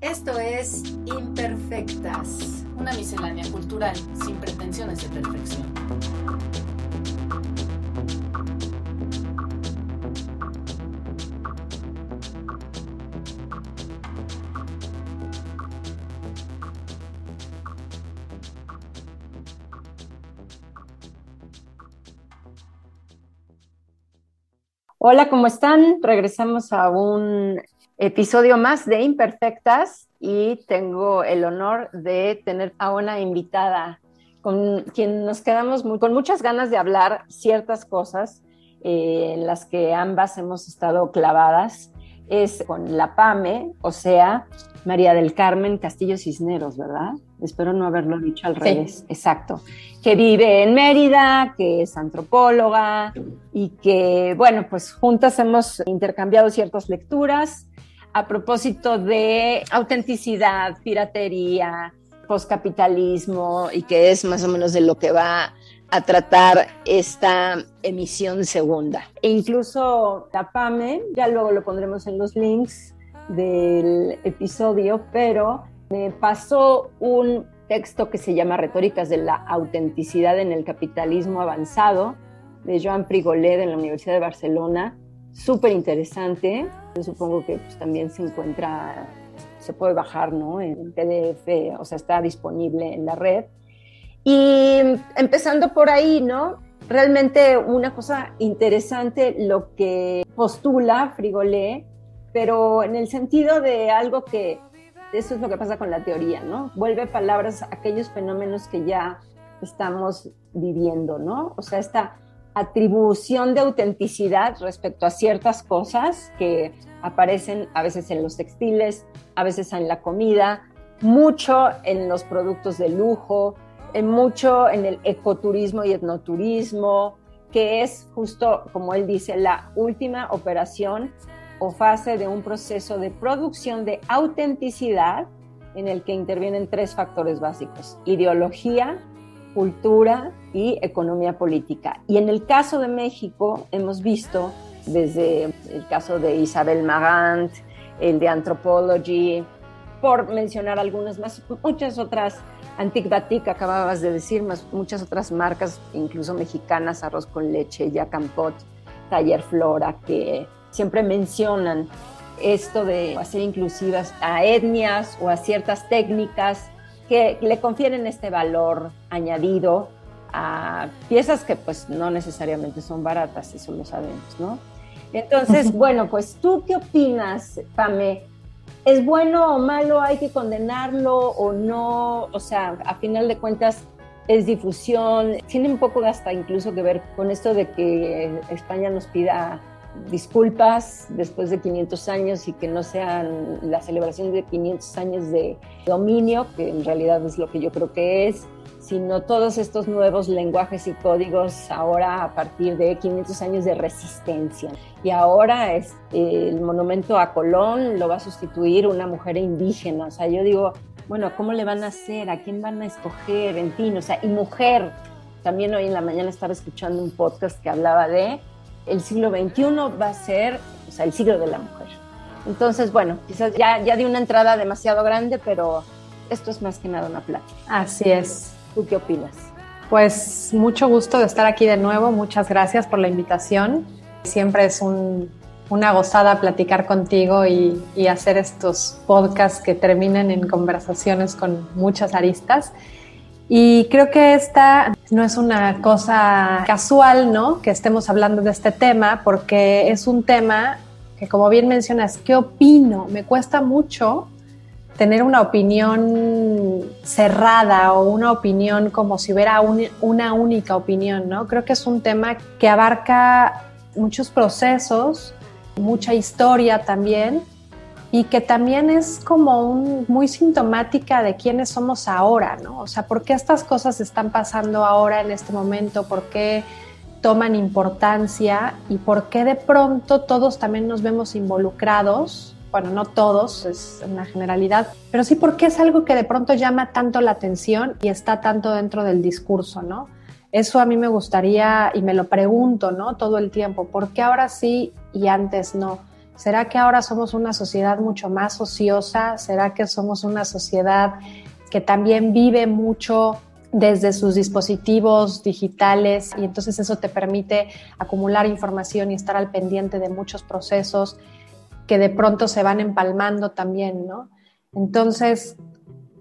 Esto es Imperfectas, una miscelánea cultural sin pretensiones de perfección. Hola, ¿cómo están? Regresamos a un episodio más de Imperfectas y tengo el honor de tener a una invitada con quien nos quedamos con muchas ganas de hablar ciertas cosas eh, en las que ambas hemos estado clavadas. Es con la PAME, o sea, María del Carmen Castillo Cisneros, ¿verdad? Espero no haberlo dicho al revés. Exacto. Que vive en Mérida, que es antropóloga y que, bueno, pues juntas hemos intercambiado ciertas lecturas a propósito de autenticidad, piratería, postcapitalismo y que es más o menos de lo que va a tratar esta emisión segunda. E incluso la PAME, ya luego lo pondremos en los links del episodio, pero me pasó un texto que se llama Retóricas de la autenticidad en el capitalismo avanzado de Joan Prigolet de la Universidad de Barcelona, súper interesante. Yo supongo que pues, también se encuentra, se puede bajar ¿no? en PDF, o sea, está disponible en la red. Y empezando por ahí, ¿no? Realmente una cosa interesante lo que postula Frigolé, pero en el sentido de algo que, eso es lo que pasa con la teoría, ¿no? Vuelve palabras a aquellos fenómenos que ya estamos viviendo, ¿no? O sea, esta atribución de autenticidad respecto a ciertas cosas que aparecen a veces en los textiles, a veces en la comida, mucho en los productos de lujo, en mucho en el ecoturismo y etnoturismo, que es justo, como él dice, la última operación o fase de un proceso de producción de autenticidad en el que intervienen tres factores básicos, ideología, cultura y economía política. Y en el caso de México hemos visto desde el caso de Isabel Magant, el de Anthropology, por mencionar algunas más, muchas otras, Antic acababas de decir, más, muchas otras marcas, incluso mexicanas, Arroz con Leche, Yacampot, Taller Flora, que siempre mencionan esto de hacer inclusivas a etnias o a ciertas técnicas que le confieren este valor añadido a piezas que pues no necesariamente son baratas, eso lo sabemos, ¿no? Entonces, bueno, pues tú qué opinas, Pame? ¿Es bueno o malo? ¿Hay que condenarlo o no? O sea, a final de cuentas es difusión, tiene un poco hasta incluso que ver con esto de que España nos pida disculpas después de 500 años y que no sean la celebración de 500 años de dominio, que en realidad es lo que yo creo que es, sino todos estos nuevos lenguajes y códigos ahora a partir de 500 años de resistencia. Y ahora es el monumento a Colón lo va a sustituir una mujer indígena. O sea, yo digo, bueno, ¿cómo le van a hacer? ¿A quién van a escoger? En fin, o sea, y mujer. También hoy en la mañana estaba escuchando un podcast que hablaba de el siglo XXI va a ser o sea, el siglo de la mujer. Entonces, bueno, quizás ya, ya di una entrada demasiado grande, pero esto es más que nada una plática. Así es. ¿Tú qué opinas? Pues mucho gusto de estar aquí de nuevo. Muchas gracias por la invitación. Siempre es un, una gozada platicar contigo y, y hacer estos podcasts que terminen en conversaciones con muchas aristas. Y creo que esta no es una cosa casual, ¿no? Que estemos hablando de este tema, porque es un tema que, como bien mencionas, ¿qué opino? Me cuesta mucho tener una opinión cerrada o una opinión como si hubiera una única opinión, ¿no? Creo que es un tema que abarca muchos procesos, mucha historia también, y que también es como muy sintomática de quiénes somos ahora, ¿no? O sea, ¿por qué estas cosas están pasando ahora en este momento? ¿Por qué toman importancia? ¿Y por qué de pronto todos también nos vemos involucrados? Bueno, no todos, es una generalidad, pero sí porque es algo que de pronto llama tanto la atención y está tanto dentro del discurso, ¿no? Eso a mí me gustaría y me lo pregunto, ¿no? Todo el tiempo, ¿por qué ahora sí y antes no? ¿Será que ahora somos una sociedad mucho más ociosa? ¿Será que somos una sociedad que también vive mucho desde sus dispositivos digitales y entonces eso te permite acumular información y estar al pendiente de muchos procesos que de pronto se van empalmando también, ¿no? Entonces,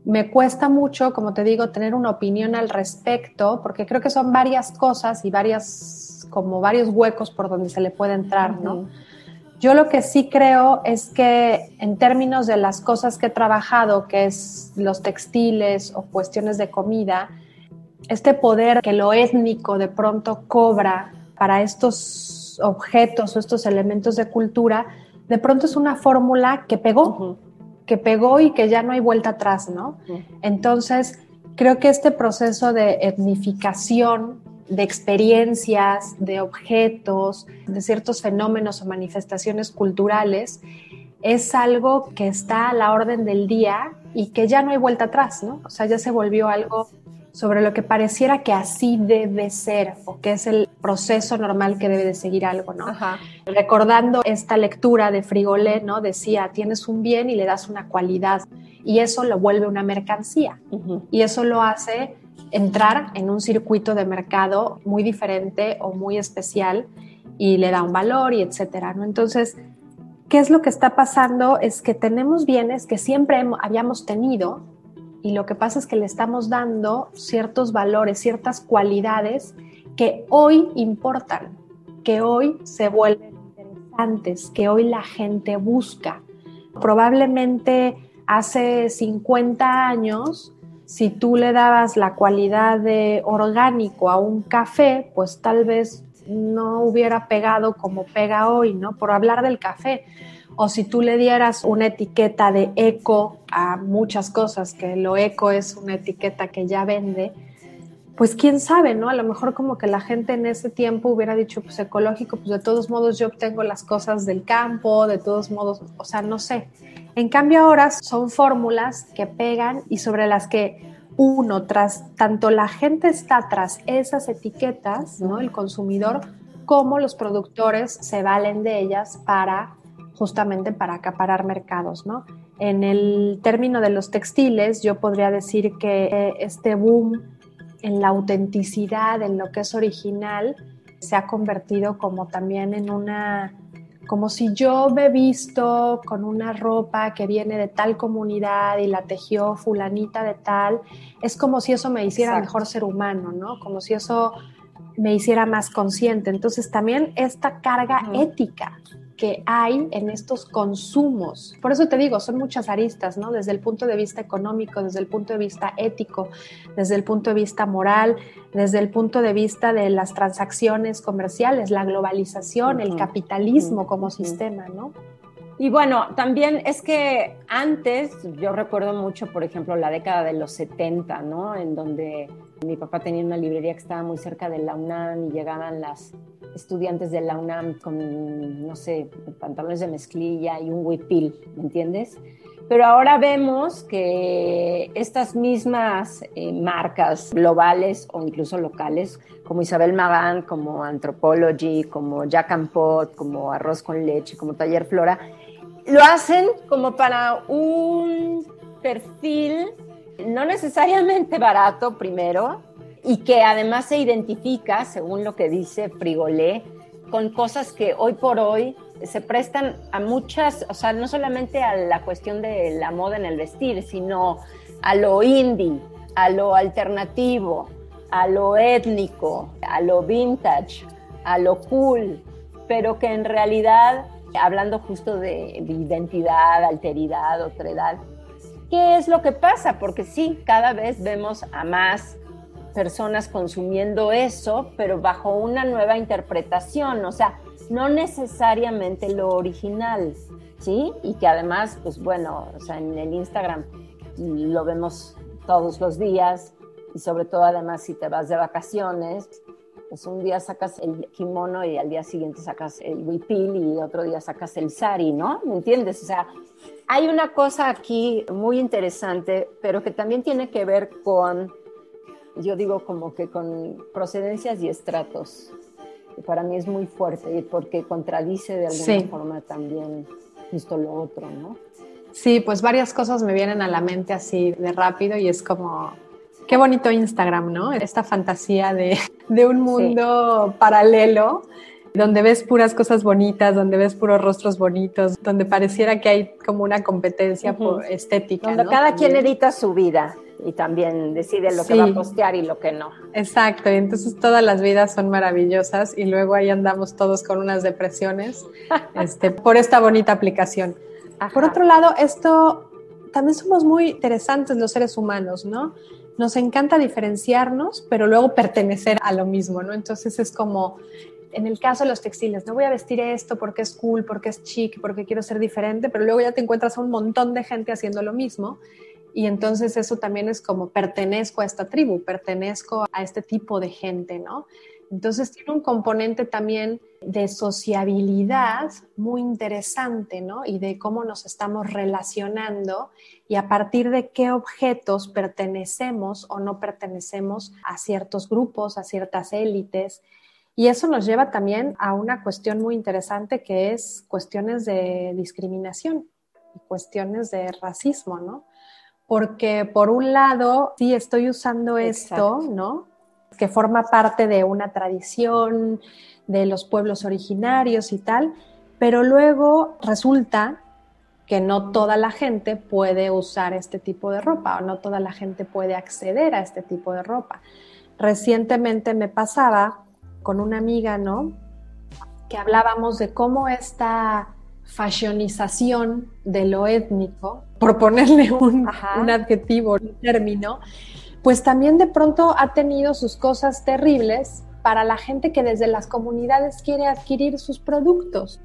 me cuesta mucho, como te digo, tener una opinión al respecto, porque creo que son varias cosas y varias, como varios huecos por donde se le puede entrar, ¿no? Yo lo que sí creo es que en términos de las cosas que he trabajado, que es los textiles o cuestiones de comida, este poder que lo étnico de pronto cobra para estos objetos o estos elementos de cultura, de pronto es una fórmula que pegó, que pegó y que ya no hay vuelta atrás, ¿no? Entonces, creo que este proceso de etnificación de experiencias, de objetos, de ciertos fenómenos o manifestaciones culturales, es algo que está a la orden del día y que ya no hay vuelta atrás, ¿no? O sea, ya se volvió algo sobre lo que pareciera que así debe ser o que es el proceso normal que debe de seguir algo, ¿no? Recordando esta lectura de Frigolé, ¿no? Decía, tienes un bien y le das una cualidad y eso lo vuelve una mercancía y eso lo hace entrar en un circuito de mercado muy diferente o muy especial y le da un valor y etcétera, ¿no? Entonces, ¿qué es lo que está pasando? Es que tenemos bienes que siempre habíamos tenido y lo que pasa es que le estamos dando ciertos valores, ciertas cualidades que hoy importan, que hoy se vuelven interesantes, que hoy la gente busca. Probablemente hace 50 años si tú le dabas la cualidad de orgánico a un café, pues tal vez no hubiera pegado como pega hoy, ¿no? Por hablar del café. O si tú le dieras una etiqueta de eco a muchas cosas, que lo eco es una etiqueta que ya vende, pues quién sabe, ¿no? A lo mejor como que la gente en ese tiempo hubiera dicho, pues ecológico, pues de todos modos yo obtengo las cosas del campo, de todos modos, o sea, no sé. En cambio ahora son fórmulas que pegan y sobre las que uno, tras tanto la gente está tras esas etiquetas, ¿no? El consumidor, como los productores se valen de ellas para justamente para acaparar mercados, ¿no? En el término de los textiles, yo podría decir que este boom en la autenticidad, en lo que es original, se ha convertido como también en una como si yo me he visto con una ropa que viene de tal comunidad y la tejió fulanita de tal, es como si eso me hiciera mejor ser humano, ¿no? Como si eso me hiciera más consciente. Entonces también esta carga ética que hay en estos consumos. Por eso te digo, son muchas aristas, ¿no? Desde el punto de vista económico, desde el punto de vista ético, desde el punto de vista moral, desde el punto de vista de las transacciones comerciales, la globalización, el capitalismo como sistema, ¿no? Y bueno, también es que antes, yo recuerdo mucho, por ejemplo, la década de los 70, ¿no? En donde mi papá tenía una librería que estaba muy cerca de la UNAM y llegaban las estudiantes de la UNAM con, no sé, pantalones de mezclilla y un huipil, ¿me entiendes? Pero ahora vemos que estas mismas eh, marcas globales o incluso locales, como Isabel Magán, como Anthropology, como Jack and Pot, como Arroz con Leche, como Taller Flora, lo hacen como para un perfil no necesariamente barato primero, y que además se identifica, según lo que dice Frigolé, con cosas que hoy por hoy se prestan a muchas, o sea, no solamente a la cuestión de la moda en el vestir, sino a lo indie, a lo alternativo, a lo étnico, a lo vintage, a lo cool, pero que en realidad, hablando justo de identidad, alteridad, otredad, ¿qué es lo que pasa? Porque sí, cada vez vemos a más personas consumiendo eso, pero bajo una nueva interpretación, o sea, no necesariamente lo original, ¿sí? Y que además, pues bueno, o sea, en el Instagram lo vemos todos los días y sobre todo además si te vas de vacaciones, pues un día sacas el kimono y al día siguiente sacas el huipil y otro día sacas el sari, ¿no? ¿Me entiendes? O sea, hay una cosa aquí muy interesante, pero que también tiene que ver con yo digo como que con procedencias y estratos. para mí es muy fuerte porque contradice de alguna forma también esto lo otro, ¿no? Sí, pues varias cosas me vienen a la mente así de rápido y es como, qué bonito Instagram, ¿no? Esta fantasía de, un mundo paralelo donde ves puras cosas bonitas, donde ves puros rostros bonitos, donde pareciera que hay como una competencia por estética. Donde cada quien edita su vida y también decide lo que va a postear y lo que no. Exacto, y entonces todas las vidas son maravillosas y luego ahí andamos todos con unas depresiones este, por esta bonita aplicación. Por otro lado, esto también somos muy interesantes los seres humanos, ¿no? Nos encanta diferenciarnos, pero luego pertenecer a lo mismo, ¿no? Entonces es como en el caso de los textiles, no voy a vestir esto porque es cool, porque es chic, porque quiero ser diferente, pero luego ya te encuentras a un montón de gente haciendo lo mismo y entonces eso también es como pertenezco a esta tribu, pertenezco a este tipo de gente, ¿no? Entonces tiene un componente también de sociabilidad muy interesante, ¿no? Y de cómo nos estamos relacionando y a partir de qué objetos pertenecemos o no pertenecemos a ciertos grupos, a ciertas élites. Y eso nos lleva también a una cuestión muy interesante que es cuestiones de discriminación y cuestiones de racismo, ¿no? porque por un lado, sí estoy usando esto, ¿no? Que forma parte de una tradición de los pueblos originarios y tal, pero luego resulta que no toda la gente puede usar este tipo de ropa o no toda la gente puede acceder a este tipo de ropa. Recientemente me pasaba con una amiga, ¿no? Que hablábamos de cómo esta fashionización de lo étnico, por ponerle un, adjetivo, un término, pues también de pronto ha tenido sus cosas terribles para la gente que desde las comunidades quiere adquirir sus productos.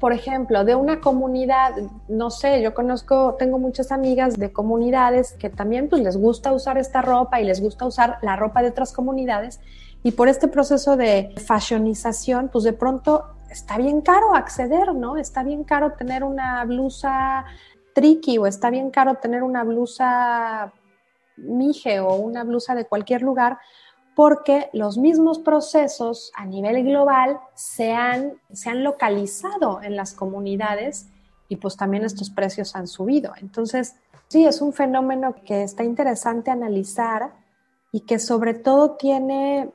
Por ejemplo, de una comunidad, no sé, yo conozco, tengo muchas amigas de comunidades que también pues les gusta usar esta ropa y les gusta usar la ropa de otras comunidades y por este proceso de fashionización, pues de pronto está bien caro acceder, ¿no? Está bien caro tener una blusa tricky o está bien caro tener una blusa mije o una blusa de cualquier lugar porque los mismos procesos a nivel global se han, se han localizado en las comunidades y pues también estos precios han subido. Entonces, sí, es un fenómeno que está interesante analizar y que sobre todo tiene,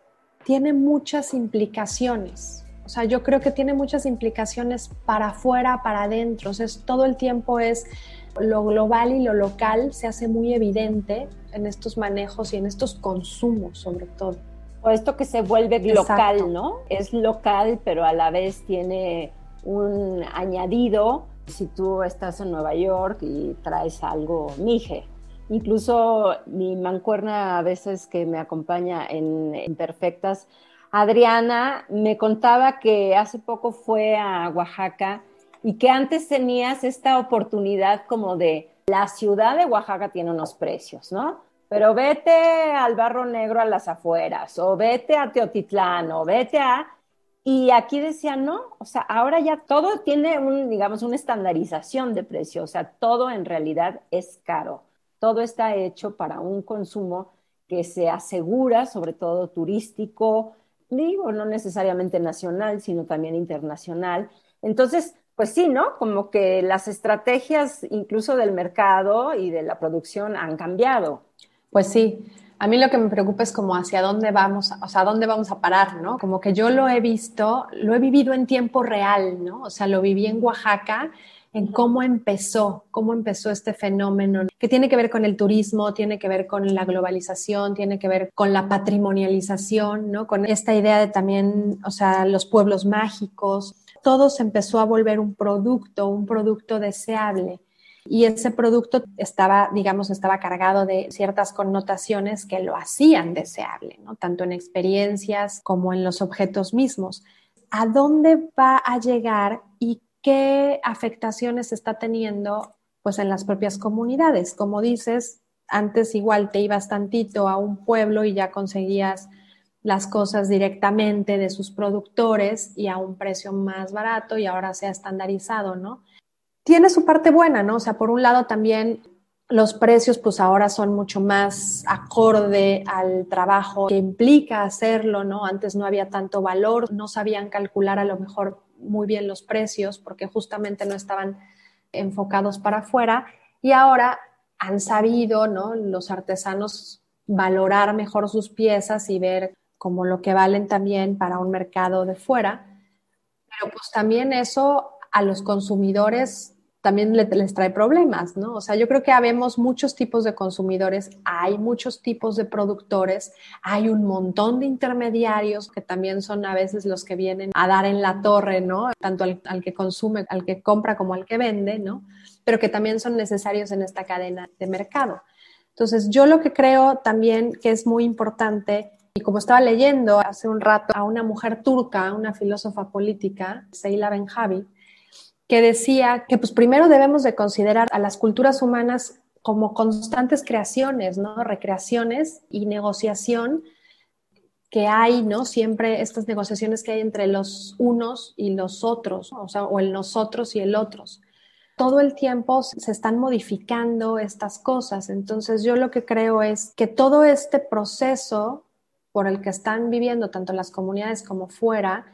tiene muchas implicaciones. O sea, yo creo que tiene muchas implicaciones para afuera, para adentro. O sea, todo el tiempo es lo global y lo local se hace muy evidente en estos manejos y en estos consumos, sobre todo. O esto que se vuelve local, ¿no? Es local, pero a la vez tiene un añadido. Si tú estás en Nueva York y traes algo mije, incluso mi mancuerna a veces que me acompaña en Imperfectas, Adriana me contaba que hace poco fue a Oaxaca y que antes tenías esta oportunidad como de la ciudad de Oaxaca tiene unos precios, ¿no? Pero vete al Barro Negro a las afueras, o vete a Teotitlán, o vete a... Y aquí decía, no, o sea, ahora ya todo tiene un, digamos, una estandarización de precio, o sea, todo en realidad es caro, todo está hecho para un consumo que se asegura, sobre todo turístico, digo, no necesariamente nacional, sino también internacional. Entonces, pues sí, ¿no? Como que las estrategias incluso del mercado y de la producción han cambiado. Pues sí. A mí lo que me preocupa es como hacia dónde vamos, o sea, dónde vamos a parar, ¿no? Como que yo lo he visto, lo he vivido en tiempo real, ¿no? O sea, lo viví en Oaxaca en cómo empezó, cómo empezó este fenómeno, que tiene que ver con el turismo, tiene que ver con la globalización, tiene que ver con la patrimonialización, ¿no? Con esta idea de también, o sea, los pueblos mágicos. Todo se empezó a volver un producto, un producto deseable. Y ese producto estaba, digamos, estaba cargado de ciertas connotaciones que lo hacían deseable, ¿no? Tanto en experiencias como en los objetos mismos. ¿A dónde va a llegar y qué afectaciones está teniendo pues en las propias comunidades. Como dices, antes igual te ibas tantito a un pueblo y ya conseguías las cosas directamente de sus productores y a un precio más barato y ahora se ha estandarizado, ¿no? Tiene su parte buena, ¿no? O sea, por un lado también los precios pues ahora son mucho más acorde al trabajo que implica hacerlo, ¿no? Antes no había tanto valor, no sabían calcular a lo mejor muy bien los precios porque justamente no estaban enfocados para afuera y ahora han sabido, ¿no? Los artesanos valorar mejor sus piezas y ver como lo que valen también para un mercado de fuera. Pero pues también eso a los consumidores también les trae problemas, ¿no? O sea, yo creo que habemos muchos tipos de consumidores, hay muchos tipos de productores, hay un montón de intermediarios que también son a veces los que vienen a dar en la torre, ¿no? Tanto al, al que consume, al que compra como al que vende, ¿no? Pero que también son necesarios en esta cadena de mercado. Entonces, yo lo que creo también que es muy importante y como estaba leyendo hace un rato a una mujer turca, una filósofa política, Seila Benjavi, que decía que pues primero debemos de considerar a las culturas humanas como constantes creaciones, ¿no? Recreaciones y negociación que hay, ¿no? Siempre estas negociaciones que hay entre los unos y los otros, o sea, o el nosotros y el otros. Todo el tiempo se están modificando estas cosas. Entonces yo lo que creo es que todo este proceso por el que están viviendo tanto las comunidades como fuera,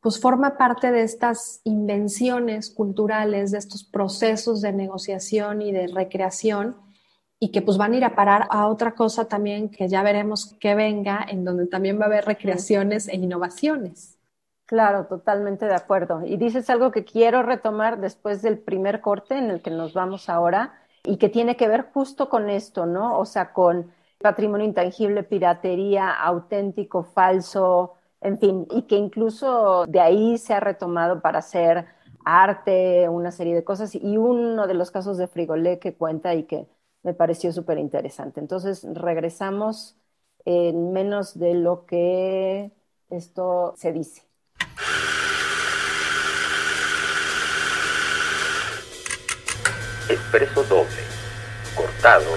pues forma parte de estas invenciones culturales, de estos procesos de negociación y de recreación y que pues van a ir a parar a otra cosa también que ya veremos que venga, en donde también va a haber recreaciones e innovaciones. Claro, totalmente de acuerdo. Y dices algo que quiero retomar después del primer corte en el que nos vamos ahora y que tiene que ver justo con esto, ¿no? O sea, con patrimonio intangible, piratería, auténtico, falso, en fin, y que incluso de ahí se ha retomado para hacer arte, una serie de cosas, y uno de los casos de Frigolé que cuenta y que me pareció súper interesante. Entonces, regresamos en menos de lo que esto se dice. Expreso doble, cortado,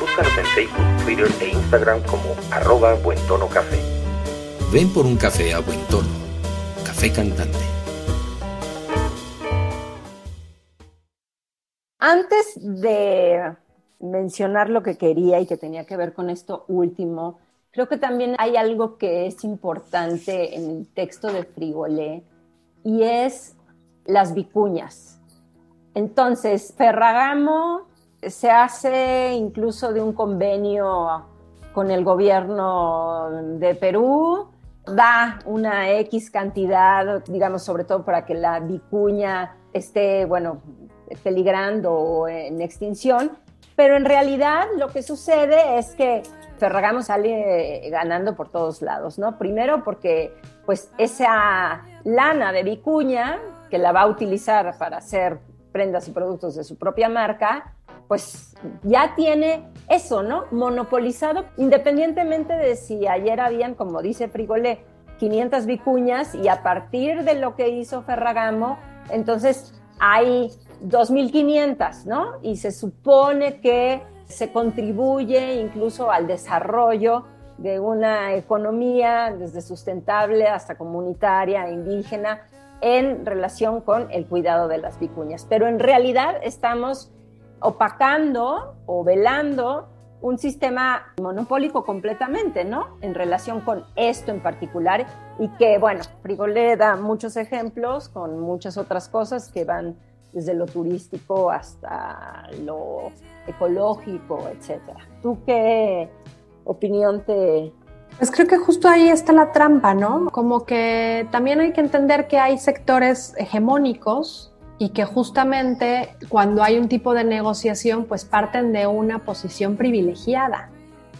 Búscanos en Facebook, Twitter e Instagram como arroba Buen Tono Café. Ven por un café a buen tono Café Cantante. Antes de mencionar lo que quería y que tenía que ver con esto último, creo que también hay algo que es importante en el texto de Frigolé y es las vicuñas. Entonces, Ferragamo se hace incluso de un convenio con el gobierno de Perú da una X cantidad, digamos, sobre todo para que la vicuña esté, bueno, peligrando o en extinción, pero en realidad lo que sucede es que Ferragamo sale ganando por todos lados, ¿no? Primero porque pues esa lana de vicuña que la va a utilizar para hacer prendas y productos de su propia marca, pues ya tiene eso, ¿no? Monopolizado, independientemente de si ayer habían, como dice Frigolé, 500 vicuñas y a partir de lo que hizo Ferragamo, entonces hay 2.500, ¿no? Y se supone que se contribuye incluso al desarrollo de una economía desde sustentable hasta comunitaria, indígena, en relación con el cuidado de las vicuñas. Pero en realidad estamos opacando o velando un sistema monopólico completamente, ¿no? En relación con esto en particular y que, bueno, Frigolé da muchos ejemplos con muchas otras cosas que van desde lo turístico hasta lo ecológico, etcétera. ¿Tú qué opinión te, pues creo que justo ahí está la trampa, ¿no? Como que también hay que entender que hay sectores hegemónicos y que justamente cuando hay un tipo de negociación pues parten de una posición privilegiada.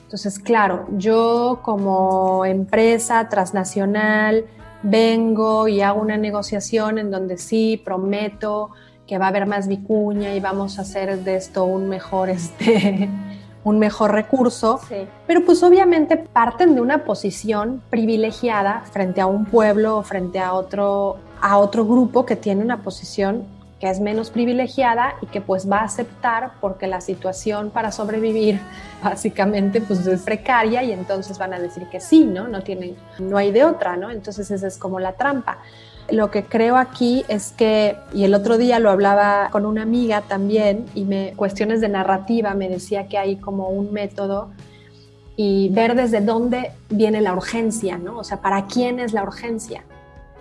Entonces, claro, yo como empresa transnacional vengo y hago una negociación en donde sí prometo que va a haber más vicuña y vamos a hacer de esto un mejor, este, un mejor recurso, Sí. pero pues obviamente parten de una posición privilegiada frente a un pueblo o frente a otro, a otro grupo que tiene una posición que es menos privilegiada y que pues va a aceptar porque la situación para sobrevivir básicamente pues es precaria y entonces van a decir que sí, ¿no? No tienen, no hay de otra, ¿no? Entonces esa es como la trampa. Lo que creo aquí es que, y el otro día lo hablaba con una amiga también, y me cuestiones de narrativa, me decía que hay como un método y ver desde dónde viene la urgencia, ¿no? O sea, ¿para quién es la urgencia?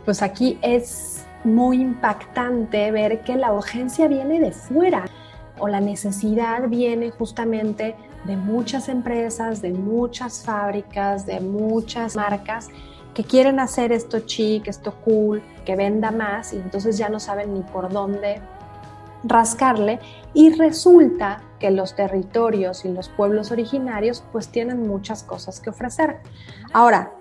Pues aquí es muy impactante ver que la urgencia viene de fuera o la necesidad viene justamente de muchas empresas, de muchas fábricas, de muchas marcas que quieren hacer esto chic, esto cool, que venda más y entonces ya no saben ni por dónde rascarle y resulta que los territorios y los pueblos originarios pues tienen muchas cosas que ofrecer. Ahora,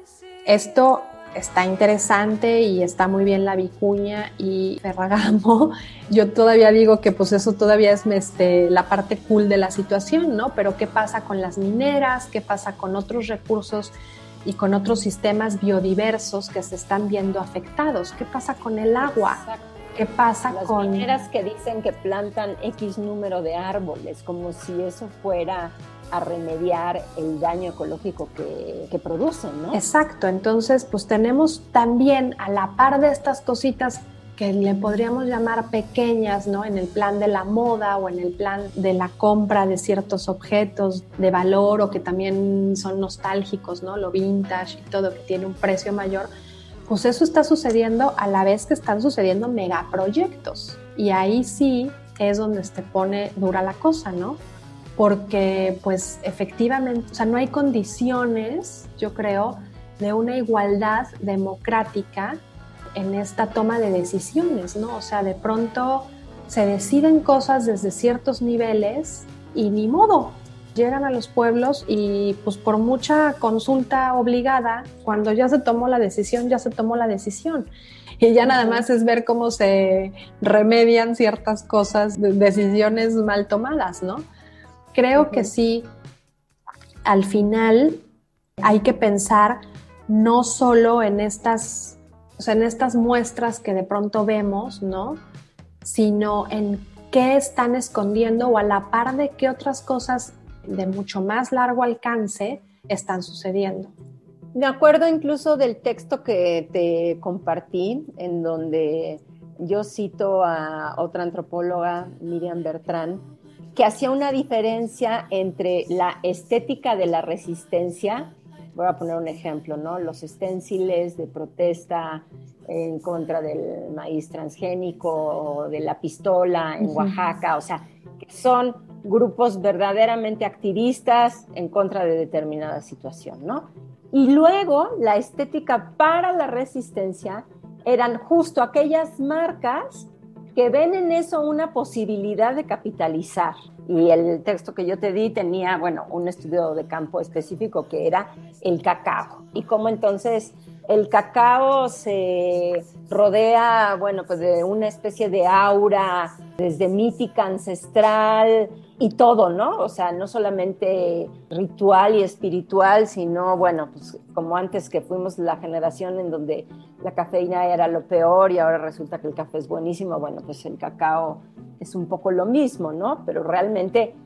esto está interesante y está muy bien la vicuña y Ferragamo. Yo todavía digo que pues eso todavía es este, la parte cool de la situación, ¿no? Pero ¿qué pasa con las mineras? ¿Qué pasa con otros recursos y con otros sistemas biodiversos que se están viendo afectados? ¿Qué pasa con el agua? Exacto. ¿Qué pasa Las con mineras que dicen que plantan X número de árboles, como si eso fuera a remediar el daño ecológico que, que producen, ¿no? Exacto, entonces pues tenemos también a la par de estas cositas que le podríamos llamar pequeñas, ¿no? En el plan de la moda o en el plan de la compra de ciertos objetos de valor o que también son nostálgicos, ¿no? Lo vintage y todo que tiene un precio mayor, pues eso está sucediendo a la vez que están sucediendo megaproyectos. Y ahí sí es donde se pone dura la cosa, ¿no? Porque pues efectivamente, o sea, no hay condiciones, yo creo, de una igualdad democrática en esta toma de decisiones, ¿no? O sea, de pronto se deciden cosas desde ciertos niveles y ni modo, llegan a los pueblos y pues por mucha consulta obligada, cuando ya se tomó la decisión, ya se tomó la decisión. Y ya nada más es ver cómo se remedian ciertas cosas, decisiones mal tomadas, ¿no? Creo que sí, al final hay que pensar no solo en estas, o sea, en estas muestras que de pronto vemos, ¿no? Sino en qué están escondiendo o a la par de qué otras cosas de mucho más largo alcance están sucediendo. Me acuerdo incluso del texto que te compartí, en donde yo cito a otra antropóloga, Miriam Bertrán, que hacía una diferencia entre la estética de la resistencia, voy a poner un ejemplo, ¿no? Los esténciles de protesta en contra del maíz transgénico de la pistola en Oaxaca, o sea, que son grupos verdaderamente activistas en contra de determinada situación, ¿no? Y luego la estética para la resistencia eran justo aquellas marcas que ven en eso una posibilidad de capitalizar. Y el texto que yo te di tenía, bueno, un estudio de campo específico que era el cacao. Y cómo entonces el cacao se rodea, bueno, pues de una especie de aura desde mítica ancestral y todo, ¿no? O sea, no solamente ritual y espiritual, sino, bueno, pues como antes que fuimos la generación en donde la cafeína era lo peor y ahora resulta que el café es buenísimo, bueno, pues el cacao es un poco lo mismo, ¿no? Pero realmente,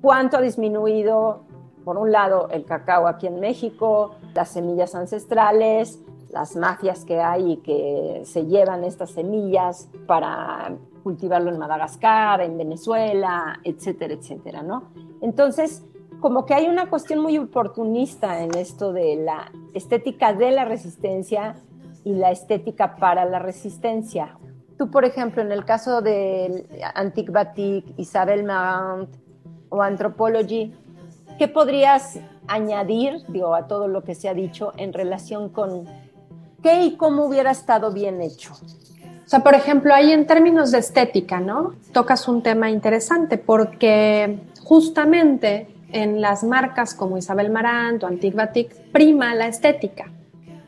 ¿cuánto ha disminuido, por un lado, el cacao aquí en México, las semillas ancestrales, las mafias que hay y que se llevan estas semillas para cultivarlo en Madagascar, en Venezuela, etcétera, etcétera, ¿no? Entonces, como que hay una cuestión muy oportunista en esto de la estética de la resistencia y la estética para la resistencia. Tú, por ejemplo, en el caso de Antique Batik, Isabel Marant o Anthropology, ¿qué podrías añadir, digo, a todo lo que se ha dicho en relación con qué y cómo hubiera estado bien hecho? Sea, por ejemplo, ahí en términos de estética, ¿no? Tocas un tema interesante porque justamente en las marcas como Isabel Marant o Antique Batik prima la estética.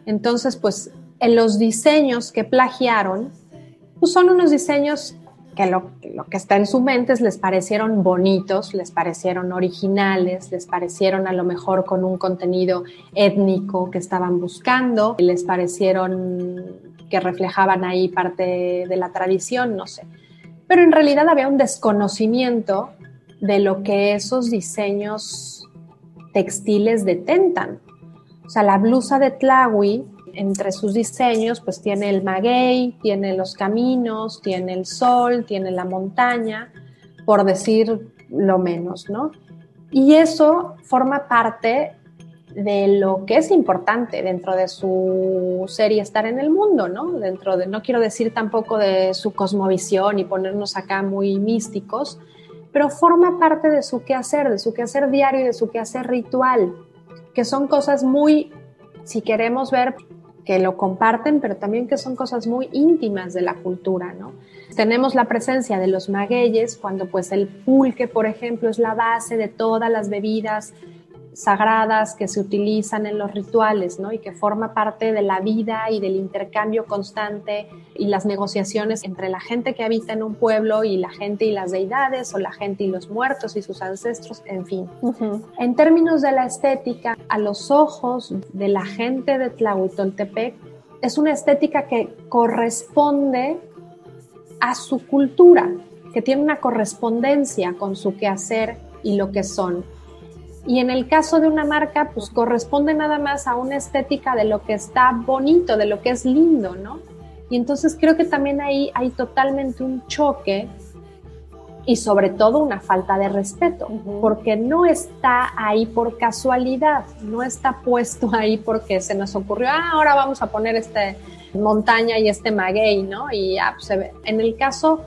Entonces, pues en los diseños que plagiaron, pues son unos diseños que lo, lo, que está en su mente es les parecieron bonitos, les parecieron originales, les parecieron a lo mejor con un contenido étnico que estaban buscando, les parecieron reflejaban ahí parte de la tradición, no sé. Pero en realidad había un desconocimiento de lo que esos diseños textiles detentan. O sea, la blusa de Tlawi entre sus diseños, pues tiene el maguey, tiene los caminos, tiene el sol, tiene la montaña, por decir lo menos, ¿no? Y eso forma parte de lo que es importante dentro de su ser y estar en el mundo, ¿no? Dentro de, no quiero decir tampoco de su cosmovisión y ponernos acá muy místicos, pero forma parte de su quehacer, de su quehacer diario y de su quehacer ritual, que son cosas muy, si queremos ver que lo comparten, pero también que son cosas muy íntimas de la cultura, ¿no? Tenemos la presencia de los magueyes, cuando pues el pulque, por ejemplo, es la base de todas las bebidas sagradas que se utilizan en los rituales, ¿no? Y que forma parte de la vida y del intercambio constante y las negociaciones entre la gente que habita en un pueblo y la gente y las deidades o la gente y los muertos y sus ancestros, en fin. En términos de la estética, a los ojos de la gente de Tlahuitoltepec, es una estética que corresponde a su cultura, que tiene una correspondencia con su quehacer y lo que son. Y en el caso de una marca, pues corresponde nada más a una estética de lo que está bonito, de lo que es lindo, ¿no? Y entonces creo que también ahí hay totalmente un choque y sobre todo una falta de respeto, porque no está ahí por casualidad, no está puesto ahí porque se nos ocurrió, ah, ahora vamos a poner este montaña y este maguey, ¿no? Y ya pues. En el caso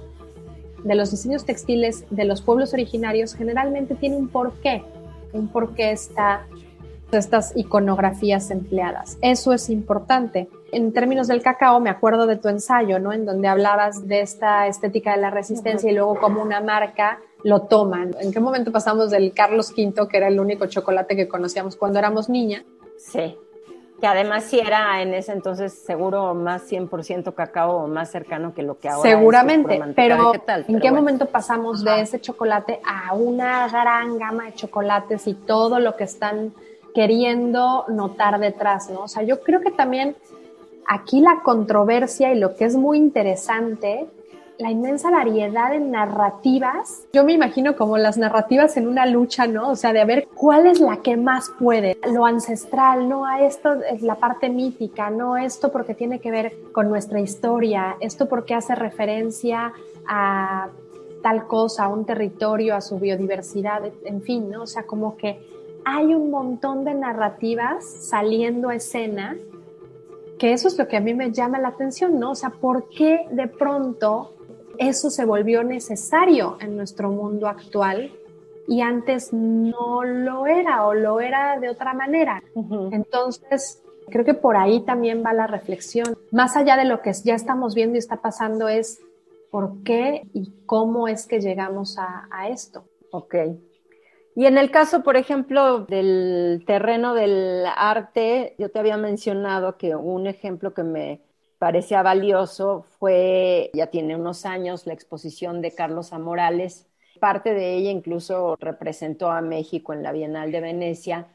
de los diseños textiles de los pueblos originarios, generalmente tiene un porqué un por qué está estas iconografías empleadas. Eso es importante. En términos del cacao, me acuerdo de tu ensayo, ¿no? En donde hablabas de esta estética de la resistencia y luego como una marca lo toman. ¿En qué momento pasamos del Carlos V, que era el único chocolate que conocíamos cuando éramos niña? Sí que además sí era en ese entonces seguro más 100% cacao o más cercano que lo que ahora Seguramente, es pero ¿en qué momento pasamos de ese chocolate a una gran gama de chocolates y todo lo que están queriendo notar detrás, ¿no? O sea, yo creo que también aquí la controversia y lo que es muy interesante la inmensa variedad de narrativas. Yo me imagino como las narrativas en una lucha, ¿no? O sea, de ver cuál es la que más puede. Lo ancestral, no a esto es la parte mítica, no esto porque tiene que ver con nuestra historia, esto porque hace referencia a tal cosa, a un territorio, a su biodiversidad, en fin, ¿no? O sea, como que hay un montón de narrativas saliendo a escena que eso es lo que a mí me llama la atención, ¿no? O sea, ¿por qué de pronto eso se volvió necesario en nuestro mundo actual y antes no lo era o lo era de otra manera. Entonces, creo que por ahí también va la reflexión. Más allá de lo que ya estamos viendo y está pasando es por qué y cómo es que llegamos a, a esto. Ok. Y en el caso, por ejemplo, del terreno del arte, yo te había mencionado que un ejemplo que me parecía valioso fue, ya tiene unos años, la exposición de Carlos Amorales. Parte de ella incluso representó a México en la Bienal de Venecia,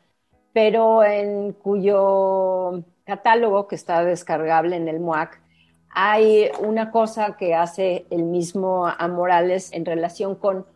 pero en cuyo catálogo, que está descargable en el MUAC, hay una cosa que hace el mismo Amorales en relación con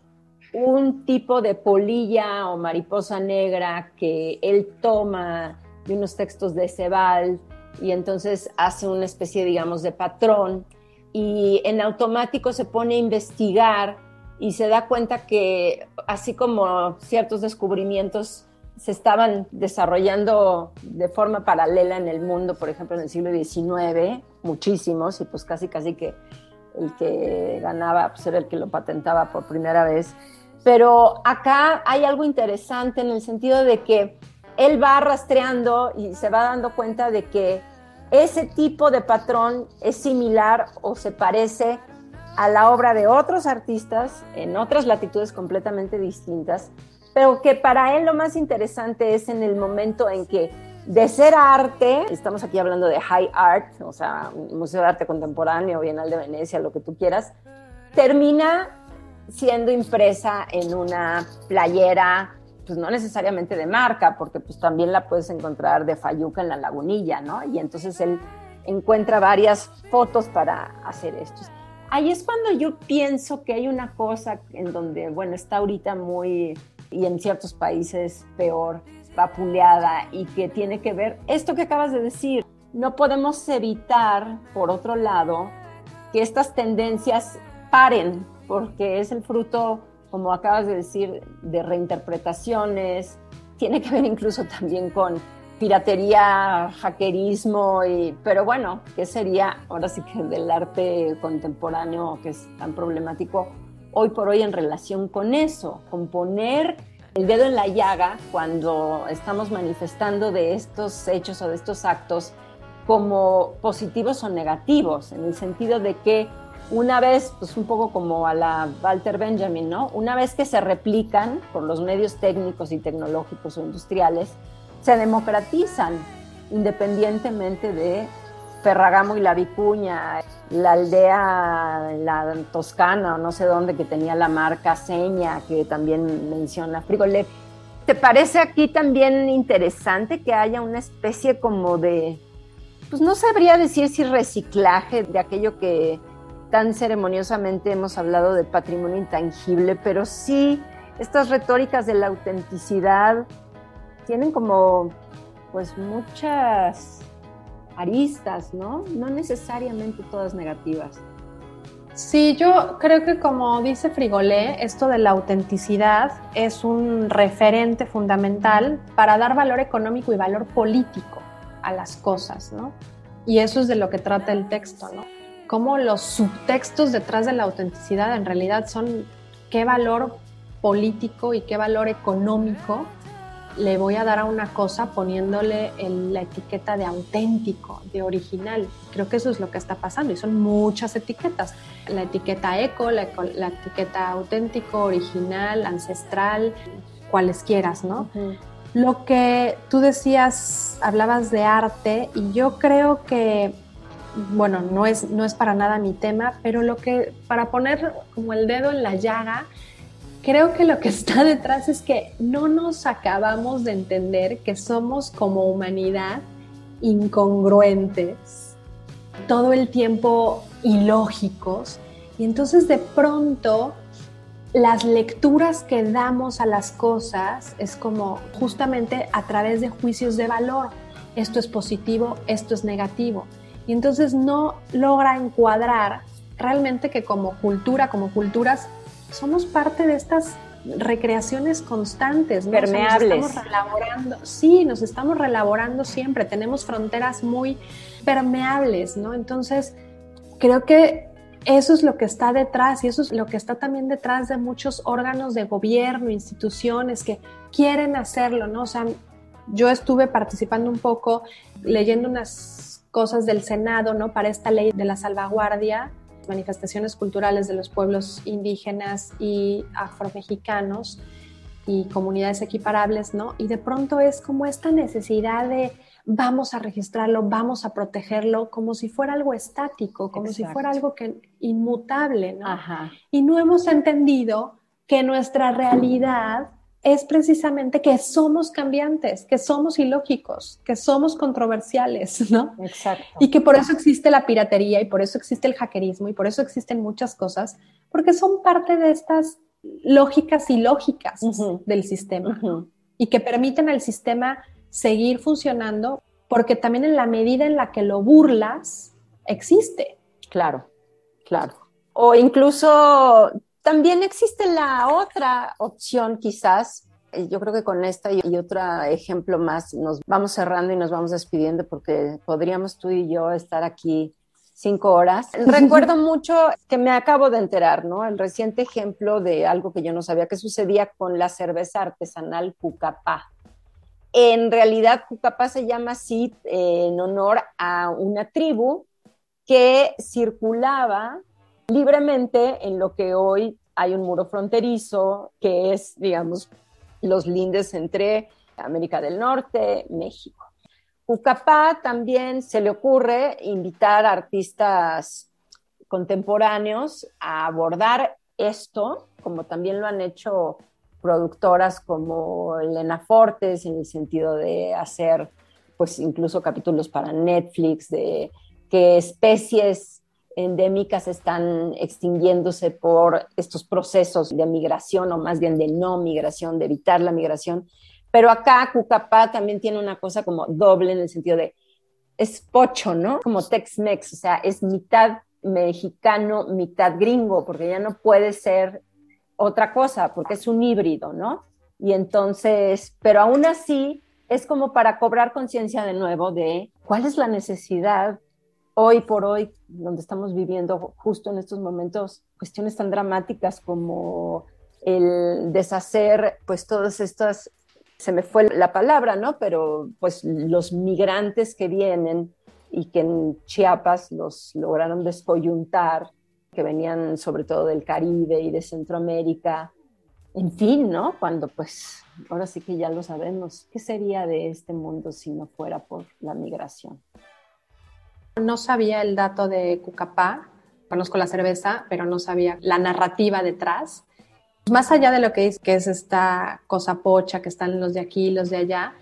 un tipo de polilla o mariposa negra que él toma de unos textos de Sebald y entonces hace una especie, digamos, de patrón y en automático se pone a investigar y se da cuenta que así como ciertos descubrimientos se estaban desarrollando de forma paralela en el mundo, por ejemplo, en el siglo XIX, muchísimos, y pues casi, casi que el que ganaba pues era el que lo patentaba por primera vez. Pero acá hay algo interesante en el sentido de que él va rastreando y se va dando cuenta de que ese tipo de patrón es similar o se parece a la obra de otros artistas en otras latitudes completamente distintas, pero que para él lo más interesante es en el momento en que de ser arte, estamos aquí hablando de high art, o sea, Museo de Arte Contemporáneo, Bienal de Venecia, lo que tú quieras, termina siendo impresa en una playera, pues no necesariamente de marca, porque pues también la puedes encontrar de Fayuca en la lagunilla, ¿no? Y entonces él encuentra varias fotos para hacer esto. Ahí es cuando yo pienso que hay una cosa en donde, bueno, está ahorita muy, y en ciertos países peor, vapuleada y que tiene que ver esto que acabas de decir. No podemos evitar, por otro lado, que estas tendencias paren, porque es el fruto, como acabas de decir, de reinterpretaciones, tiene que ver incluso también con piratería, hackerismo, y, pero bueno, ¿qué sería ahora sí que del arte contemporáneo que es tan problemático hoy por hoy en relación con eso? Componer el dedo en la llaga cuando estamos manifestando de estos hechos o de estos actos como positivos o negativos, en el sentido de que una vez, pues un poco como a la Walter Benjamin, ¿no? Una vez que se replican por los medios técnicos y tecnológicos o industriales, se democratizan independientemente de Ferragamo y la Vicuña, la aldea, la Toscana o no sé dónde que tenía la marca Seña, que también menciona Frigolet. ¿Te parece aquí también interesante que haya una especie como de, pues no sabría decir si reciclaje de aquello que tan ceremoniosamente hemos hablado de patrimonio intangible, pero sí estas retóricas de la autenticidad tienen como pues muchas aristas, ¿no? No necesariamente todas negativas. Sí, yo creo que como dice Frigolé, esto de la autenticidad es un referente fundamental para dar valor económico y valor político a las cosas, ¿no? Y eso es de lo que trata el texto, ¿no? Cómo los subtextos detrás de la autenticidad en realidad son qué valor político y qué valor económico le voy a dar a una cosa poniéndole la etiqueta de auténtico, de original. Creo que eso es lo que está pasando y son muchas etiquetas. La etiqueta eco, la, etiqueta auténtico, original, ancestral, cuales quieras, ¿no? Lo que tú decías, hablabas de arte y yo creo que, bueno, no es, no es para nada mi tema, pero lo que, para poner como el dedo en la llaga, creo que lo que está detrás es que no nos acabamos de entender que somos como humanidad incongruentes, todo el tiempo ilógicos, y entonces de pronto las lecturas que damos a las cosas es como justamente a través de juicios de valor. Esto es positivo, esto es negativo. Y entonces no logra encuadrar realmente que como cultura, como culturas, somos parte de estas recreaciones constantes, permeables. nos estamos relaborando, sí, nos estamos relaborando siempre, tenemos fronteras muy permeables, ¿no? Entonces, creo que eso es lo que está detrás y eso es lo que está también detrás de muchos órganos de gobierno, instituciones que quieren hacerlo, ¿no? O sea, yo estuve participando un poco leyendo unas cosas del Senado, ¿no? Para esta ley de la salvaguardia manifestaciones culturales de los pueblos indígenas y afromexicanos y comunidades equiparables, ¿no? Y de pronto es como esta necesidad de vamos a registrarlo, vamos a protegerlo, como si fuera algo estático, como si fuera algo que inmutable, ¿no? Y no hemos entendido que nuestra realidad es precisamente que somos cambiantes, que somos ilógicos, que somos controversiales, ¿no? Exacto. Y que por eso existe la piratería y por eso existe el hackerismo y por eso existen muchas cosas, porque son parte de estas lógicas y lógicas del sistema y que permiten al sistema seguir funcionando porque también en la medida en la que lo burlas, existe. Claro, claro. O incluso también existe la otra opción quizás. Eh, yo creo que con esta y otro ejemplo más nos vamos cerrando y nos vamos despidiendo porque podríamos tú y yo estar aquí cinco horas. Recuerdo mucho que me acabo de enterar, ¿no? El reciente ejemplo de algo que yo no sabía que sucedía con la cerveza artesanal Cucapá. En realidad, Cucapá se llama así eh, en honor a una tribu que circulaba libremente en lo que hoy hay un muro fronterizo, que es, digamos, los lindes entre América del Norte, México. Ucapá también se le ocurre invitar a artistas contemporáneos a abordar esto, como también lo han hecho productoras como Elena Fortes, en el sentido de hacer, pues incluso capítulos para Netflix, de que especies endémicas están extinguiéndose por estos procesos de migración, o más bien de no migración, de evitar la migración. Pero acá Cucapá también tiene una cosa como doble en el sentido de, es pocho, ¿no? Como Tex-Mex, o sea, es mitad mexicano, mitad gringo, porque ya no puede ser otra cosa, porque es un híbrido, ¿no? Y entonces, pero aún así es como para cobrar conciencia de nuevo de cuál es la necesidad hoy por hoy, donde estamos viviendo justo en estos momentos, cuestiones tan dramáticas como el deshacer, pues todas estas, se me fue la palabra, ¿no? Pero pues los migrantes que vienen y que en Chiapas los lograron descoyuntar, que venían sobre todo del Caribe y de Centroamérica, en fin, ¿no? Cuando pues ahora sí que ya lo sabemos, ¿qué sería de este mundo si no fuera por la migración? No sabía el dato de Cucapá, conozco la cerveza, pero no sabía la narrativa detrás. Más allá de lo que es, que es esta cosa pocha, que están los de aquí, los de allá,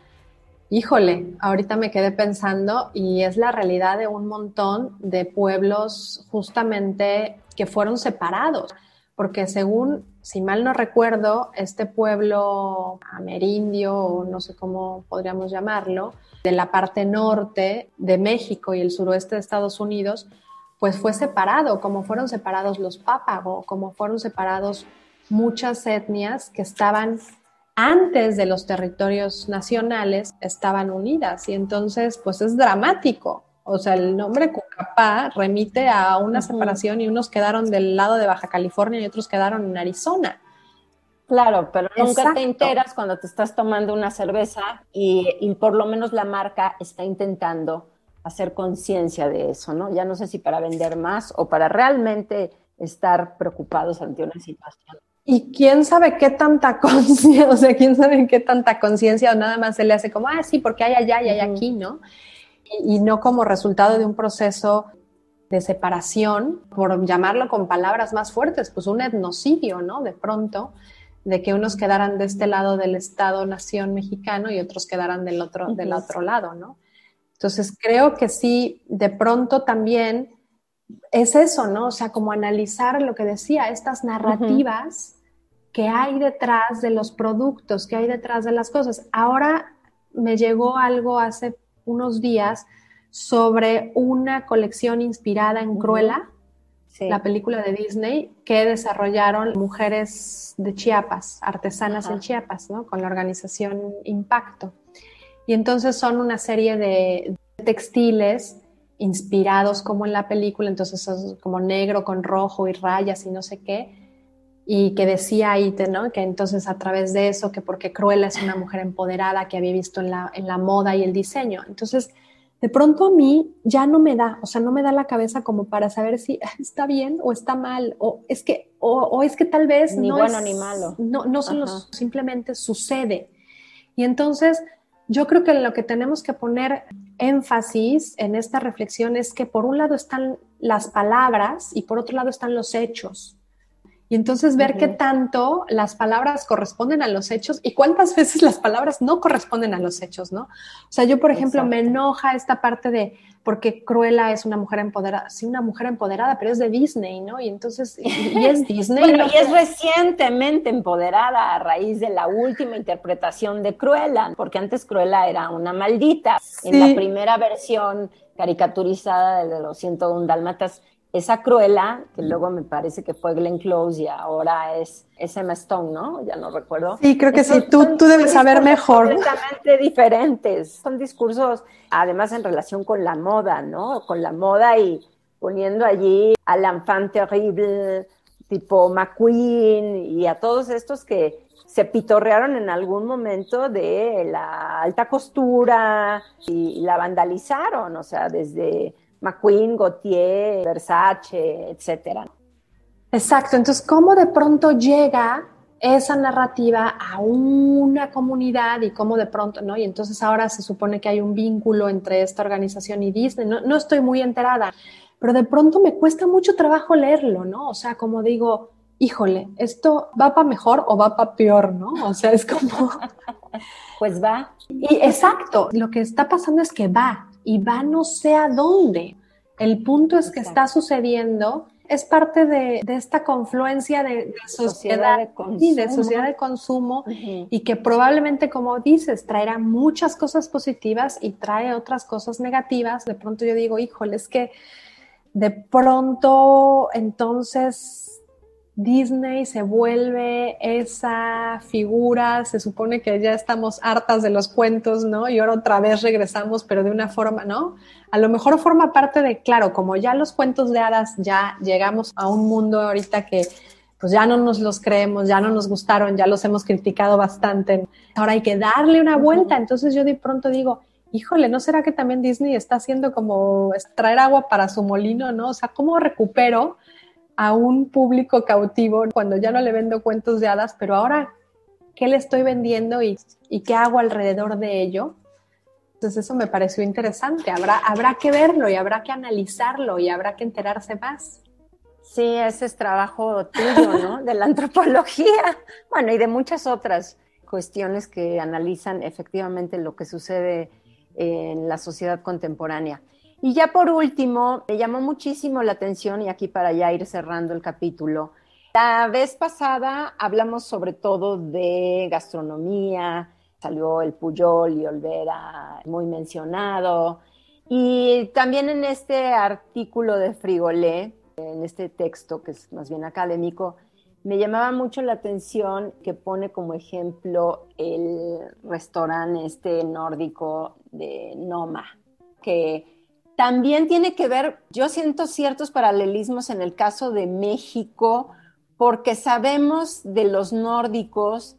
híjole, ahorita me quedé pensando y es la realidad de un montón de pueblos justamente que fueron separados, porque según, si mal no recuerdo, este pueblo amerindio, o no sé cómo podríamos llamarlo, de la parte norte de México y el suroeste de Estados Unidos, pues fue separado, como fueron separados los pápago, como fueron separados muchas etnias que estaban antes de los territorios nacionales, estaban unidas y entonces pues es dramático. O sea, el nombre Cucapá remite a una separación y unos quedaron del lado de Baja California y otros quedaron en Arizona. Claro, pero nunca te enteras cuando te estás tomando una cerveza y, por lo menos la marca está intentando hacer conciencia de eso, ¿no? Ya no sé si para vender más o para realmente estar preocupados ante una situación. Y quién sabe qué tanta conciencia, o sea, quién sabe qué tanta conciencia o nada más se le hace como, ah, sí, porque hay allá y hay aquí, ¿no? Y, y no como resultado de un proceso de separación, por llamarlo con palabras más fuertes, pues un etnocidio, ¿no? De pronto, de que unos quedaran de este lado del Estado-nación mexicano y otros quedaran del otro, del otro lado, ¿no? Entonces creo que sí, de pronto también es eso, ¿no? O sea, como analizar lo que decía, estas narrativas que hay detrás de los productos, que hay detrás de las cosas. Ahora me llegó algo hace unos días sobre una colección inspirada en Cruella, la película de Disney que desarrollaron mujeres de Chiapas, artesanas en Chiapas, ¿no? Con la organización Impacto. Y entonces son una serie de textiles inspirados como en la película, entonces como negro con rojo y rayas y no sé qué, y que decía ahí, ¿no? Que entonces a través de eso, que porque Cruella es una mujer empoderada que había visto en la, en la moda y el diseño. Entonces, de pronto a mí ya no me da, o sea, no me da la cabeza como para saber si está bien o está mal, o es que, o, es que tal vez ni no bueno es, ni malo. No, no solo simplemente sucede. Y entonces yo creo que lo que tenemos que poner énfasis en esta reflexión es que por un lado están las palabras y por otro lado están los hechos. Y entonces ver qué tanto las palabras corresponden a los hechos y cuántas veces las palabras no corresponden a los hechos, ¿no? O sea, yo, por ejemplo, me enoja esta parte de porque Cruella es una mujer empoderada, sí, una mujer empoderada, pero es de Disney, ¿no? Y entonces, y, es Disney. bueno, y es recientemente empoderada a raíz de la última interpretación de Cruella, porque antes Cruella era una maldita. En la primera versión caricaturizada de los 101 Dálmatas, esa Cruella, que luego me parece que fue Glenn Close y ahora es, Emma Stone, ¿no? Ya no recuerdo. Sí, creo que sí, tú, tú debes saber mejor. Completamente diferentes. Son discursos, además, en relación con la moda, ¿no? Con la moda y poniendo allí a l'enfant terrible, tipo McQueen y a todos estos que se pitorrearon en algún momento de la alta costura y la vandalizaron, o sea, desde McQueen, Gautier, Versace, etcétera. Exacto, entonces, ¿cómo de pronto llega esa narrativa a una comunidad y cómo de pronto, ¿no? Y entonces ahora se supone que hay un vínculo entre esta organización y Disney. No, no estoy muy enterada, pero de pronto me cuesta mucho trabajo leerlo, ¿no? O sea, como digo, híjole, esto va para mejor o va para peor, ¿no? O sea, es como... pues va. Y exacto, lo que está pasando es que va y va no sé a dónde. El punto es que está sucediendo, es parte de, esta confluencia de, sociedad, de consumo, y de, sociedad de consumo y que probablemente, como dices, traerá muchas cosas positivas y trae otras cosas negativas. De pronto yo digo, híjole, es que de pronto entonces Disney se vuelve esa figura, se supone que ya estamos hartas de los cuentos, ¿no? Y ahora otra vez regresamos, pero de una forma, ¿no? A lo mejor forma parte de, claro, como ya los cuentos de hadas ya llegamos a un mundo ahorita que pues ya no nos los creemos, ya no nos gustaron, ya los hemos criticado bastante. Ahora hay que darle una vuelta. Entonces yo de pronto digo, híjole, ¿no será que también Disney está haciendo como extraer agua para su molino, ¿no? O sea, ¿cómo recupero a un público cautivo cuando ya no le vendo cuentos de hadas, pero ahora, ¿qué le estoy vendiendo y, qué hago alrededor de ello? Entonces eso me pareció interesante. Habrá, habrá que verlo y habrá que analizarlo y habrá que enterarse más. Sí, ese es trabajo tuyo, ¿no? De la antropología. Bueno, y de muchas otras cuestiones que analizan efectivamente lo que sucede en la sociedad contemporánea. Y ya por último, me llamó muchísimo la atención, y aquí para ya ir cerrando el capítulo, la vez pasada hablamos sobre todo de gastronomía, salió el Puyol y Olvera muy mencionado, y también en este artículo de Frigolé, en este texto que es más bien académico, me llamaba mucho la atención que pone como ejemplo el restaurante este nórdico de Noma, que también tiene que ver, yo siento ciertos paralelismos en el caso de México, porque sabemos de los nórdicos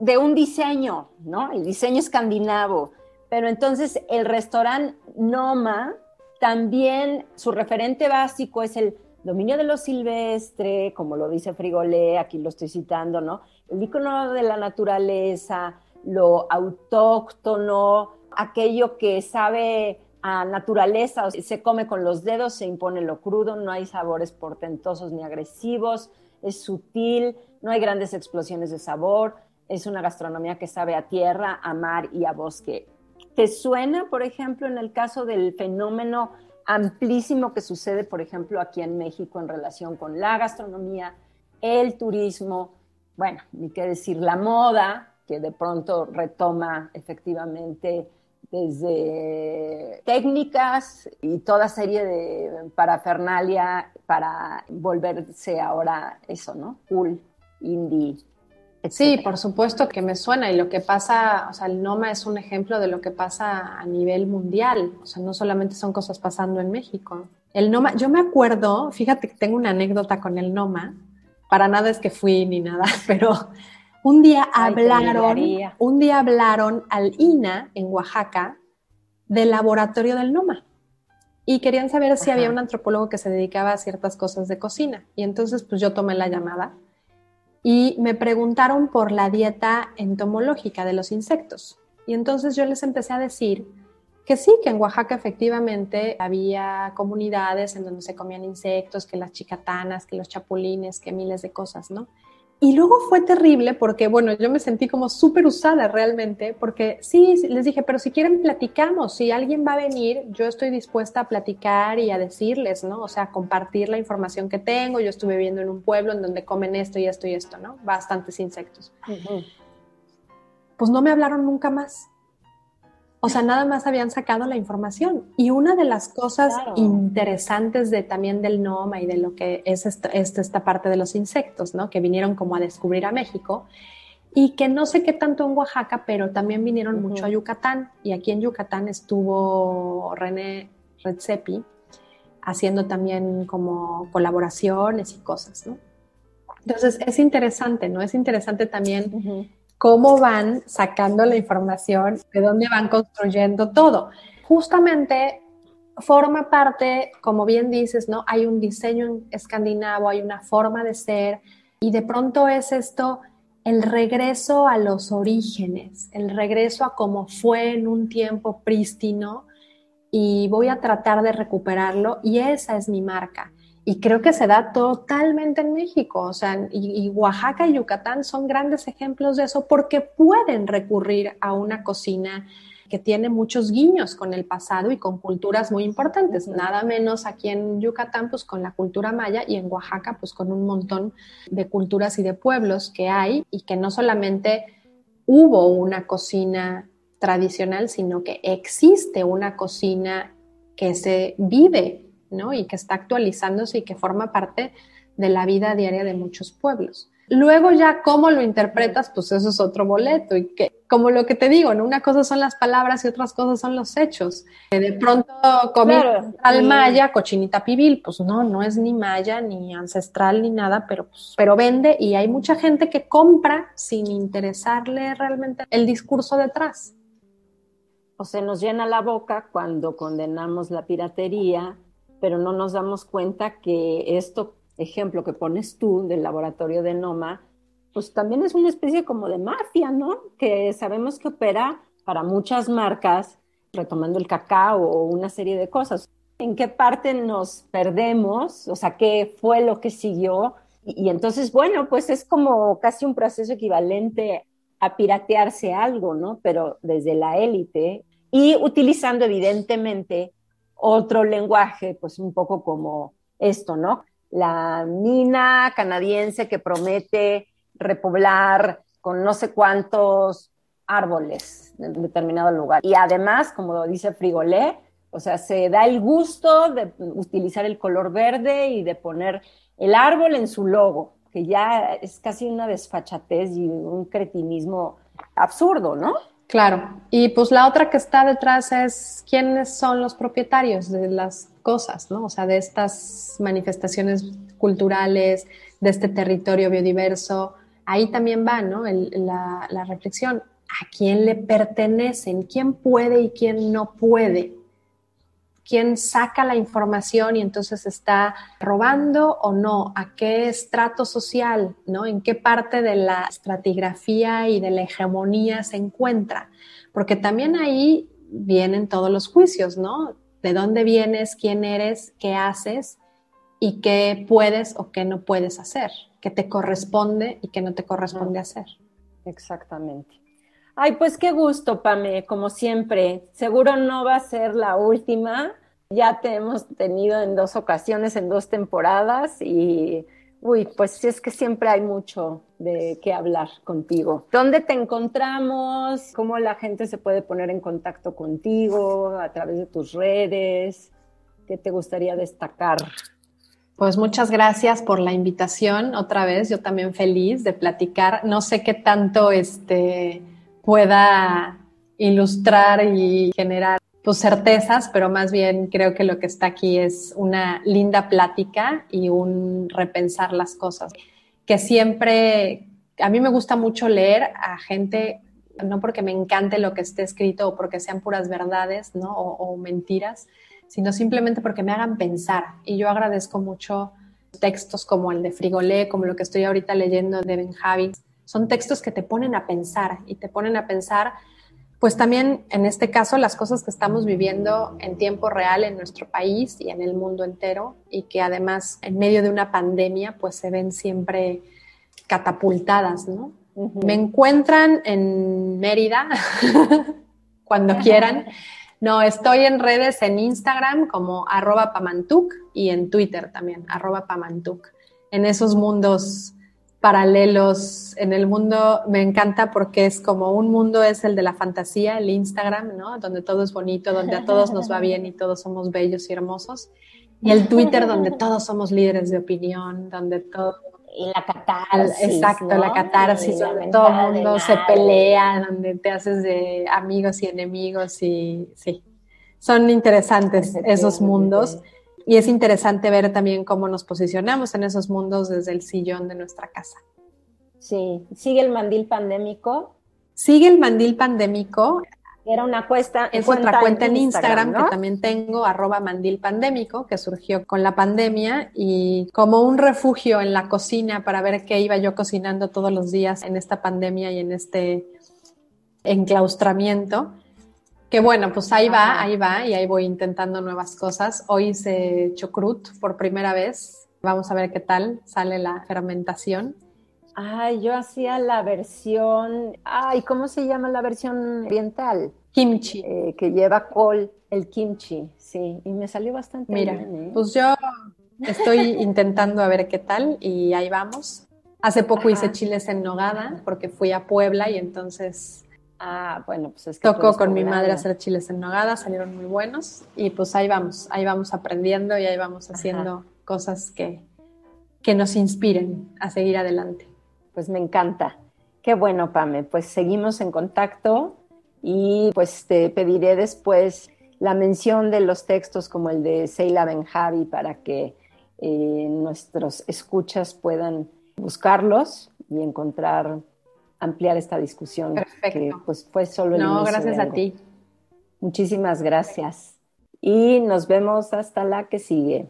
de un diseño, ¿no? El diseño escandinavo. Pero entonces el restaurante Noma, también su referente básico es el dominio de lo silvestre, como lo dice Frigolé, aquí lo estoy citando, ¿no? El icono de la naturaleza, lo autóctono, aquello que sabe a naturaleza, se come con los dedos, se impone lo crudo, no hay sabores portentosos ni agresivos, es sutil, no hay grandes explosiones de sabor, es una gastronomía que sabe a tierra, a mar y a bosque. ¿Te suena, por ejemplo, en el caso del fenómeno amplísimo que sucede, por ejemplo, aquí en México en relación con la gastronomía, el turismo, bueno, ni qué decir, la moda, que de pronto retoma efectivamente desde técnicas y toda serie de parafernalia para volverse ahora eso, ¿no? Cool, indie. Sí, por supuesto que me suena y lo que pasa, o sea, el NOMA es un ejemplo de lo que pasa a nivel mundial, o sea, no solamente son cosas pasando en México. El NOMA, yo me acuerdo, fíjate que tengo una anécdota con el NOMA, para nada es que fui ni nada, pero un día hablaron, un día hablaron al INA en Oaxaca del laboratorio del NOMA y querían saber si había un antropólogo que se dedicaba a ciertas cosas de cocina. Y entonces pues yo tomé la llamada y me preguntaron por la dieta entomológica de los insectos. Y entonces yo les empecé a decir que sí, que en Oaxaca efectivamente había comunidades en donde se comían insectos, que las chicatanas, que los chapulines, que miles de cosas, ¿no? Y luego fue terrible porque, bueno, yo me sentí como súper usada realmente, porque sí, les dije, pero si quieren platicamos, si alguien va a venir, yo estoy dispuesta a platicar y a decirles, ¿no? O sea, compartir la información que tengo. Yo estuve viviendo en un pueblo en donde comen esto y esto y esto, ¿no? Bastantes insectos. Pues no me hablaron nunca más. O sea, nada más habían sacado la información. Y una de las cosas interesantes de también del NOMA y de lo que es esta, esta, parte de los insectos, ¿no? Que vinieron como a descubrir a México y que no sé qué tanto en Oaxaca, pero también vinieron mucho a Yucatán. Y aquí en Yucatán estuvo René Redzepi haciendo también como colaboraciones y cosas, ¿no? Entonces es interesante, ¿no? Es interesante también cómo van sacando la información, de dónde van construyendo todo. Justamente forma parte, como bien dices, ¿no? Hay un diseño escandinavo, hay una forma de ser y de pronto es esto el regreso a los orígenes, el regreso a cómo fue en un tiempo prístino y voy a tratar de recuperarlo y esa es mi marca. Y creo que se da totalmente en México, o sea, y, Oaxaca y Yucatán son grandes ejemplos de eso porque pueden recurrir a una cocina que tiene muchos guiños con el pasado y con culturas muy importantes, nada menos aquí en Yucatán, pues con la cultura maya y en Oaxaca, pues con un montón de culturas y de pueblos que hay y que no solamente hubo una cocina tradicional, sino que existe una cocina que se vive, ¿no? Y que está actualizándose y que forma parte de la vida diaria de muchos pueblos. Luego ya cómo lo interpretas, pues eso es otro boleto y que como lo que te digo, ¿no? Una cosa son las palabras y otras cosas son los hechos. De pronto comí al maya, cochinita pibil, pues no, no es ni maya, ni ancestral, ni nada, pero, pues, pero vende y hay mucha gente que compra sin interesarle realmente el discurso detrás. O se nos llena la boca cuando condenamos la piratería, pero no nos damos cuenta que esto ejemplo que pones tú del laboratorio de Noma, pues también es una especie como de mafia, ¿no? Que sabemos que opera para muchas marcas, retomando el cacao o una serie de cosas. ¿En qué parte nos perdemos? O sea, ¿qué fue lo que siguió? Y, entonces, bueno, pues es como casi un proceso equivalente a piratearse algo, ¿no? Pero desde la élite y utilizando evidentemente otro lenguaje, pues un poco como esto, ¿no? la mina canadiense que promete repoblar con no sé cuántos árboles en determinado lugar. Y además, como dice Frigolé, o sea, se da el gusto de utilizar el color verde y de poner el árbol en su logo, que ya es casi una desfachatez y un cretinismo absurdo, ¿no? Claro, y pues la otra que está detrás es quiénes son los propietarios de las cosas, ¿no? O sea, de estas manifestaciones culturales, de este territorio biodiverso. Ahí también va, ¿no? la, la reflexión. ¿A quién le pertenecen? ¿Quién puede y quién no puede? Quién saca la información y entonces está robando o no, a qué estrato social, ¿no? En qué parte de la estratigrafía y de la hegemonía se encuentra. Porque también ahí vienen todos los juicios, ¿no? De dónde vienes, quién eres, qué haces y qué puedes o qué no puedes hacer, qué te corresponde y qué no te corresponde hacer. Exactamente. Ay, pues qué gusto, Pame, como siempre. Seguro no va a ser la última. Ya te hemos tenido en dos ocasiones, en dos temporadas y, uy, pues sí es que siempre hay mucho de qué hablar contigo. ¿Dónde te encontramos? ¿Cómo la gente se puede poner en contacto contigo a través de tus redes? ¿Qué te gustaría destacar? Pues muchas gracias por la invitación otra vez. Yo también feliz de platicar. No sé qué tanto este pueda ilustrar y generar tus certezas, pero más bien creo que lo que está aquí es una linda plática y un repensar las cosas. Que siempre, a mí me gusta mucho leer a gente, no porque me encante lo que esté escrito o porque sean puras verdades ¿no? o, mentiras, sino simplemente porque me hagan pensar. Y yo agradezco mucho textos como el de Frigolé, como lo que estoy ahorita leyendo de Ben Havins, son textos que te ponen a pensar y te ponen a pensar, pues también en este caso las cosas que estamos viviendo en tiempo real en nuestro país y en el mundo entero y que además en medio de una pandemia pues se ven siempre catapultadas, ¿no? Me encuentran en Mérida cuando quieran. No, estoy en redes en Instagram como arroba pamantuk y en Twitter también, arroba pamantuk. En esos mundos paralelos en el mundo me encanta porque es como un mundo es el de la fantasía, el Instagram, ¿no? Donde todo es bonito, donde a todos nos va bien y todos somos bellos y hermosos. Y el Twitter donde todos somos líderes de opinión, donde todo la catarsis. Exacto, la catarsis, donde todo el mundo se pelea, donde te haces de amigos y enemigos y sí, son interesantes esos mundos. Y es interesante ver también cómo nos posicionamos en esos mundos desde el sillón de nuestra casa. Sí, sigue el mandil pandémico. Sigue el mandil pandémico. Era una cuesta, es otra cuenta en Instagram, que también tengo, arroba mandil pandémico, que surgió con la pandemia y como un refugio en la cocina para ver qué iba yo cocinando todos los días en esta pandemia y en este enclaustramiento Que bueno, pues ahí va, ahí va, y ahí voy intentando nuevas cosas. Hoy hice chocrut por primera vez. Vamos a ver qué tal sale la fermentación. Ay, yo hacía la versión, ay, ¿cómo se llama la versión oriental? Kimchi. Eh, que lleva col, el kimchi, sí, y me salió bastante Mira, bien. ¿eh? pues yo estoy intentando a ver qué tal y ahí vamos. Hace poco Ajá. hice chiles en nogada porque fui a Puebla y entonces Ah, bueno, pues es que tocó con mi madre hacer chiles en nogada, salieron muy buenos y pues ahí vamos, ahí vamos aprendiendo y ahí vamos haciendo cosas que, que nos inspiren a seguir adelante. Pues me encanta. Qué bueno, Pame. Pues seguimos en contacto y pues te pediré después la mención de los textos como el de Seila Benjavi para que eh, nuestros escuchas puedan buscarlos y encontrar, ampliar esta discusión Perfecto. que pues fue solo el No, gracias a ti. Muchísimas gracias. Y nos vemos hasta la que sigue.